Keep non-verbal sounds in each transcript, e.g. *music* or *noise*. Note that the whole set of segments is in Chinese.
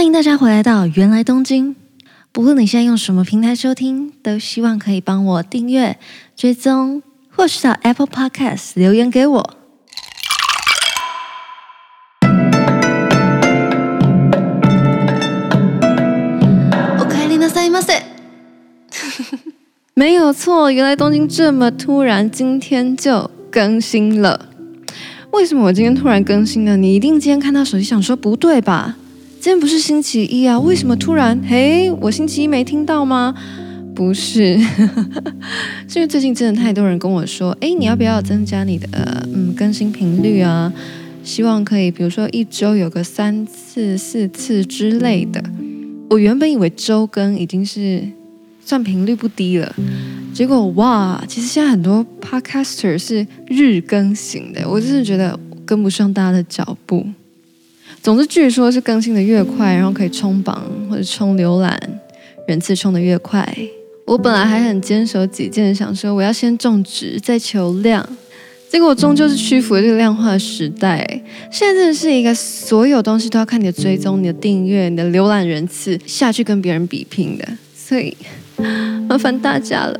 欢迎大家回来到芫来东京。不论你现在用什么平台收听，都希望可以帮我订阅、追踪，或是到 Apple Podcast 留言给我。おかえりなさいませ。*laughs* 没有错，原来东京这么突然，今天就更新了。为什么我今天突然更新呢？你一定今天看到手机想说不对吧？ 今天不是星期一啊，为什么突然？嘿，我星期一没听到吗？不是，*laughs* 是因为最近真的太多人跟我说，哎，你要不要增加你的嗯更新频率啊？希望可以，比如说一周有个三次、四次之类的。我原本以为周更已经是算频率不低了，结果哇，其实现在很多 podcaster 是日更型的，我真的觉得跟不上大家的脚步。总之，据说是更新的越快，然后可以冲榜或者冲浏览人次冲的越快。我本来还很坚守己见，想说我要先种植再求量，结果我终究是屈服了这个量化时代。现在真的是一个所有东西都要看你的追踪、你的订阅、你的浏览人次下去跟别人比拼的，所以 *laughs* 麻烦大家了。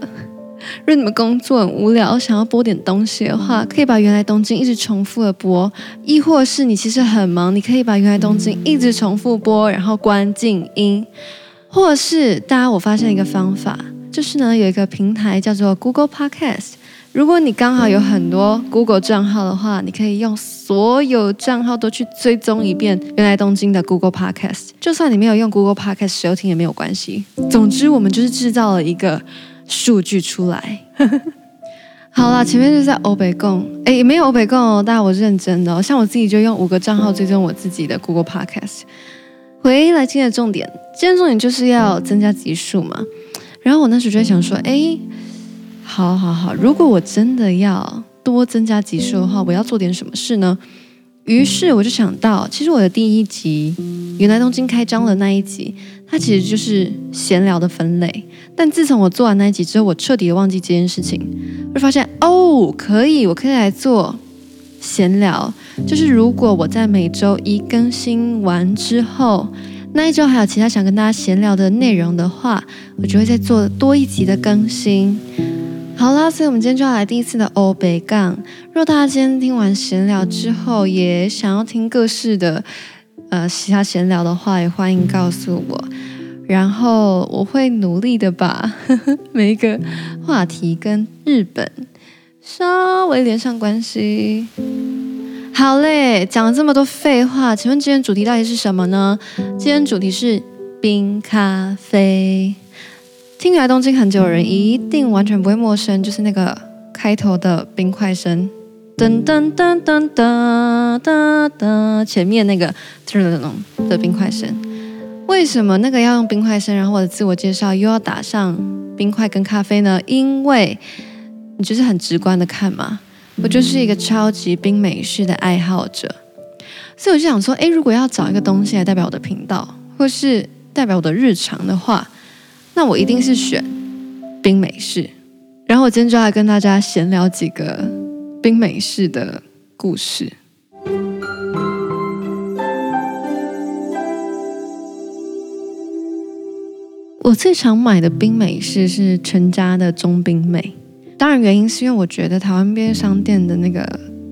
如果你们工作很无聊，想要播点东西的话，可以把《原来东京》一直重复的播；亦或是你其实很忙，你可以把《原来东京》一直重复播，然后关静音。或是大家，我发现一个方法，就是呢，有一个平台叫做 Google Podcast。如果你刚好有很多 Google 账号的话，你可以用所有账号都去追踪一遍《原来东京》的 Google Podcast。就算你没有用 Google Podcast 收听也没有关系。总之，我们就是制造了一个。数据出来，*laughs* 好了，前面就是在欧北共，哎，没有欧北共哦，但我认真的哦，像我自己就用五个账号追踪我自己的 Google Podcast。回来今天的重点，今天重点就是要增加集数嘛。然后我那时候就在想说，哎，好好好，如果我真的要多增加集数的话，我要做点什么事呢？于是我就想到，其实我的第一集《原来东京开张》的那一集，它其实就是闲聊的分类。但自从我做完那一集之后，我彻底的忘记这件事情。我就发现哦，可以，我可以来做闲聊。就是如果我在每周一更新完之后，那一周还有其他想跟大家闲聊的内容的话，我就会再做多一集的更新。好啦，所以我们今天就要来第一次的欧北杠。若大家今天听完闲聊之后，也想要听各式的呃其他闲聊的话，也欢迎告诉我，然后我会努力的把呵 *laughs* 呵每一个话题跟日本稍微连上关系。好嘞，讲了这么多废话，请问今天主题到底是什么呢？今天主题是冰咖啡。听芫来东京很久的人一定完全不会陌生，就是那个开头的冰块声，噔噔噔噔噔噔噔，前面那个噔噔噔的冰块声。为什么那个要用冰块声？然后我的自我介绍又要打上冰块跟咖啡呢？因为你就是很直观的看嘛，我就是一个超级冰美式的爱好者，所以我就想说，诶，如果要找一个东西来代表我的频道，或是代表我的日常的话。那我一定是选冰美式，然后我今天就来跟大家闲聊几个冰美式的故事。我最常买的冰美式是全家的中冰美，当然原因是因为我觉得台湾便利商店的那个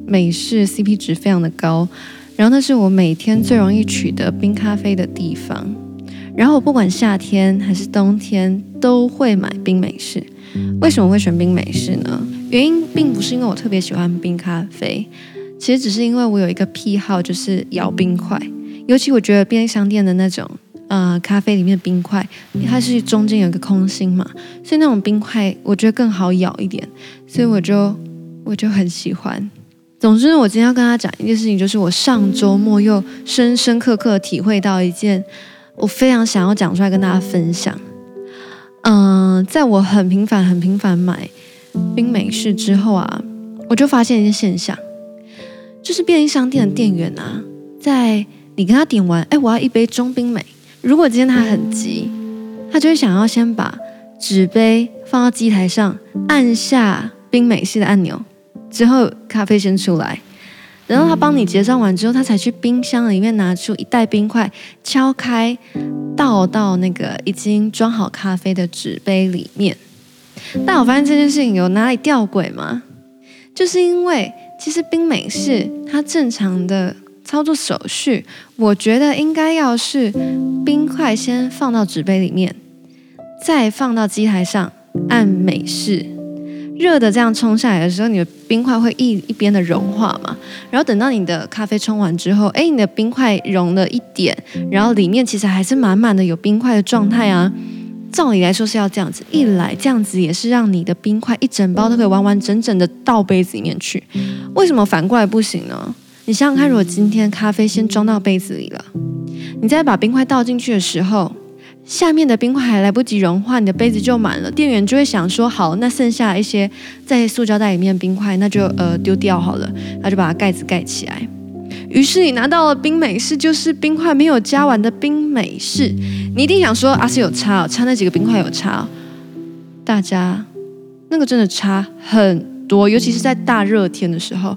美式 CP 值非常的高，然后那是我每天最容易取得冰咖啡的地方。然后我不管夏天还是冬天都会买冰美式。为什么会选冰美式呢？原因并不是因为我特别喜欢冰咖啡，其实只是因为我有一个癖好，就是咬冰块。尤其我觉得便利商店的那种呃咖啡里面的冰块，它是中间有一个空心嘛，所以那种冰块我觉得更好咬一点，所以我就我就很喜欢。总之，我今天要跟他讲一件事情，就是我上周末又深深刻刻体会到一件。我非常想要讲出来跟大家分享。嗯、在我很频繁、很频繁买冰美式之后啊，我就发现一件现象，就是便利商店的店员啊，在你跟他点完，哎，我要一杯中冰美。如果今天他很急，他就会想要先把纸杯放到机台上，按下冰美式的按钮，之后咖啡先出来。然后他帮你结账完之后，他才去冰箱里面拿出一袋冰块，敲开，倒到那个已经装好咖啡的纸杯里面。但我发现这件事情有哪里吊诡吗？就是因为其实冰美式它正常的操作手续，我觉得应该要是冰块先放到纸杯里面，再放到机台上按美式。热的这样冲下来的时候，你的冰块会一一边的融化嘛，然后等到你的咖啡冲完之后，哎，你的冰块融了一点，然后里面其实还是满满的有冰块的状态啊。照理来说是要这样子，一来这样子也是让你的冰块一整包都可以完完整整的倒杯子里面去。为什么反过来不行呢？你想想看，如果今天咖啡先装到杯子里了，你再把冰块倒进去的时候。下面的冰块还来不及融化，你的杯子就满了。店员就会想说：好，那剩下一些在塑胶袋里面的冰块，那就呃丢掉好了。那就把它盖子盖起来。于是你拿到了冰美式，就是冰块没有加完的冰美式。你一定想说：啊，是有差哦，差那几个冰块有差哦。大家，那个真的差很多，尤其是在大热天的时候。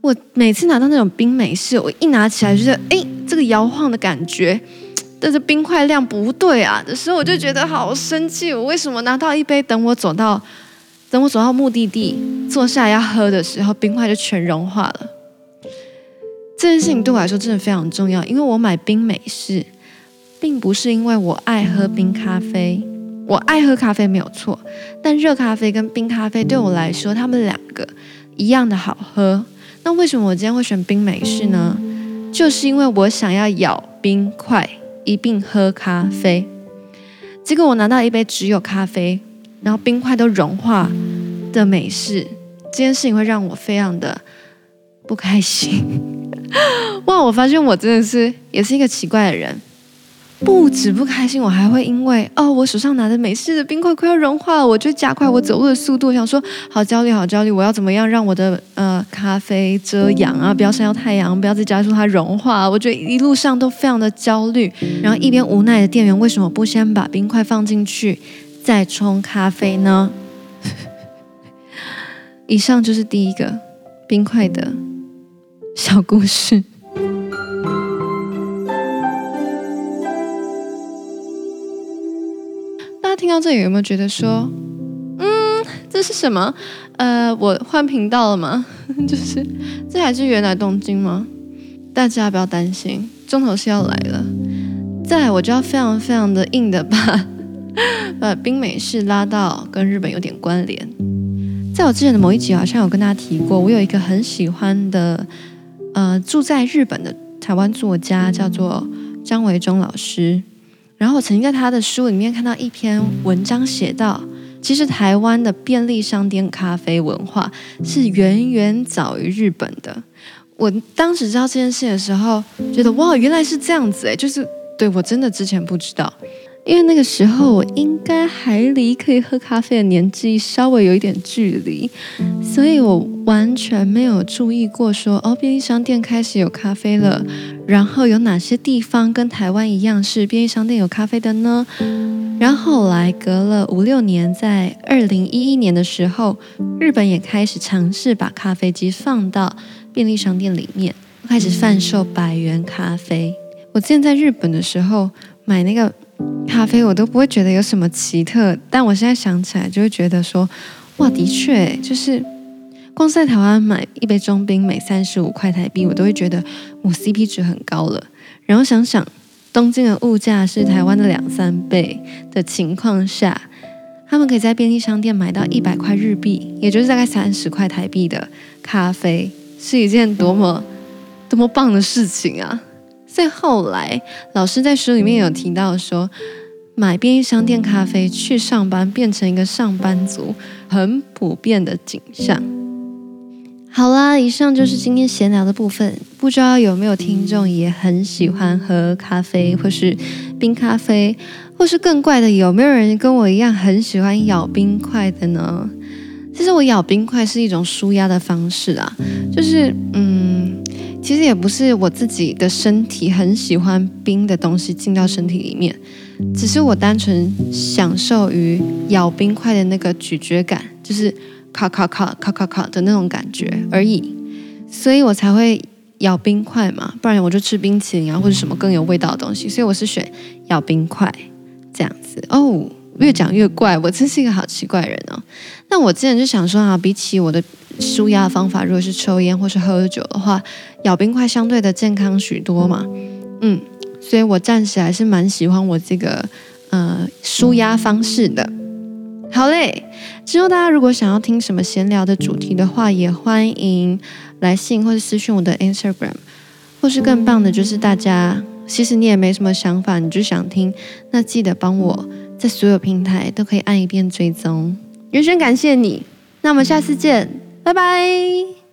我每次拿到那种冰美式，我一拿起来就觉得，哎，这个摇晃的感觉。但是冰块量不对啊的时候，我就觉得好生气。我为什么拿到一杯，等我走到，等我走到目的地，坐下来要喝的时候，冰块就全融化了。这件事情对我来说真的非常重要，因为我买冰美式，并不是因为我爱喝冰咖啡。我爱喝咖啡没有错，但热咖啡跟冰咖啡对我来说，他们两个一样的好喝。那为什么我今天会选冰美式呢？就是因为我想要咬冰块。一并喝咖啡，结果我拿到一杯只有咖啡，然后冰块都融化的美式，这件事情会让我非常的不开心。*laughs* 哇，我发现我真的是也是一个奇怪的人。不止不开心，我还会因为哦，我手上拿的美式的冰块快要融化了，我就加快我走路的速度，想说好焦虑，好焦虑，我要怎么样让我的呃咖啡遮阳啊，不要晒到太阳，不要再加速它融化。我觉得一路上都非常的焦虑，然后一边无奈的店员为什么不先把冰块放进去再冲咖啡呢？*laughs* 以上就是第一个冰块的小故事。大家听到这里有没有觉得说，嗯，这是什么？呃，我换频道了吗？*laughs* 就是这还是原来东京吗？大家不要担心，重头戏要来了。再来，我就要非常非常的硬的把 *laughs* 把冰美式拉到跟日本有点关联。在我之前的某一集好像有跟大家提过，我有一个很喜欢的呃住在日本的台湾作家，叫做张维忠老师。然后我曾经在他的书里面看到一篇文章，写到，其实台湾的便利商店咖啡文化是远远早于日本的。我当时知道这件事的时候，觉得哇，原来是这样子诶，就是对，我真的之前不知道。因为那个时候我应该还离可以喝咖啡的年纪稍微有一点距离，所以我完全没有注意过说哦，便利商店开始有咖啡了。然后有哪些地方跟台湾一样是便利商店有咖啡的呢？然后后来隔了五六年，在二零一一年的时候，日本也开始尝试把咖啡机放到便利商店里面，开始贩售百元咖啡。我之前在日本的时候买那个。咖啡我都不会觉得有什么奇特，但我现在想起来就会觉得说，哇，的确，就是光在台湾买一杯中冰每三十五块台币，我都会觉得我 CP 值很高了。然后想想东京的物价是台湾的两三倍的情况下，他们可以在便利商店买到一百块日币，也就是大概三十块台币的咖啡，是一件多么多么棒的事情啊！再后来，老师在书里面有提到说，买便利商店咖啡去上班，变成一个上班族很普遍的景象。好啦，以上就是今天闲聊的部分。不知道有没有听众也很喜欢喝咖啡，或是冰咖啡，或是更怪的，有没有人跟我一样很喜欢咬冰块的呢？其实我咬冰块是一种舒压的方式啊，就是嗯。其实也不是我自己的身体很喜欢冰的东西进到身体里面，只是我单纯享受于咬冰块的那个咀嚼感，就是咔咔咔咔咔咔的那种感觉而已。所以我才会咬冰块嘛，不然我就吃冰淇淋啊或者什么更有味道的东西。所以我是选咬冰块这样子哦。越讲越怪，我真是一个好奇怪人哦。那我之前就想说啊，比起我的舒压方法，如果是抽烟或是喝酒的话，咬冰块相对的健康许多嘛。嗯，所以我暂时还是蛮喜欢我这个呃舒压方式的。好嘞，之后大家如果想要听什么闲聊的主题的话，也欢迎来信或者私讯我的 Instagram，或是更棒的就是大家其实你也没什么想法，你就想听，那记得帮我在所有平台都可以按一遍追踪。袁轩感谢你，那我们下次见，拜拜。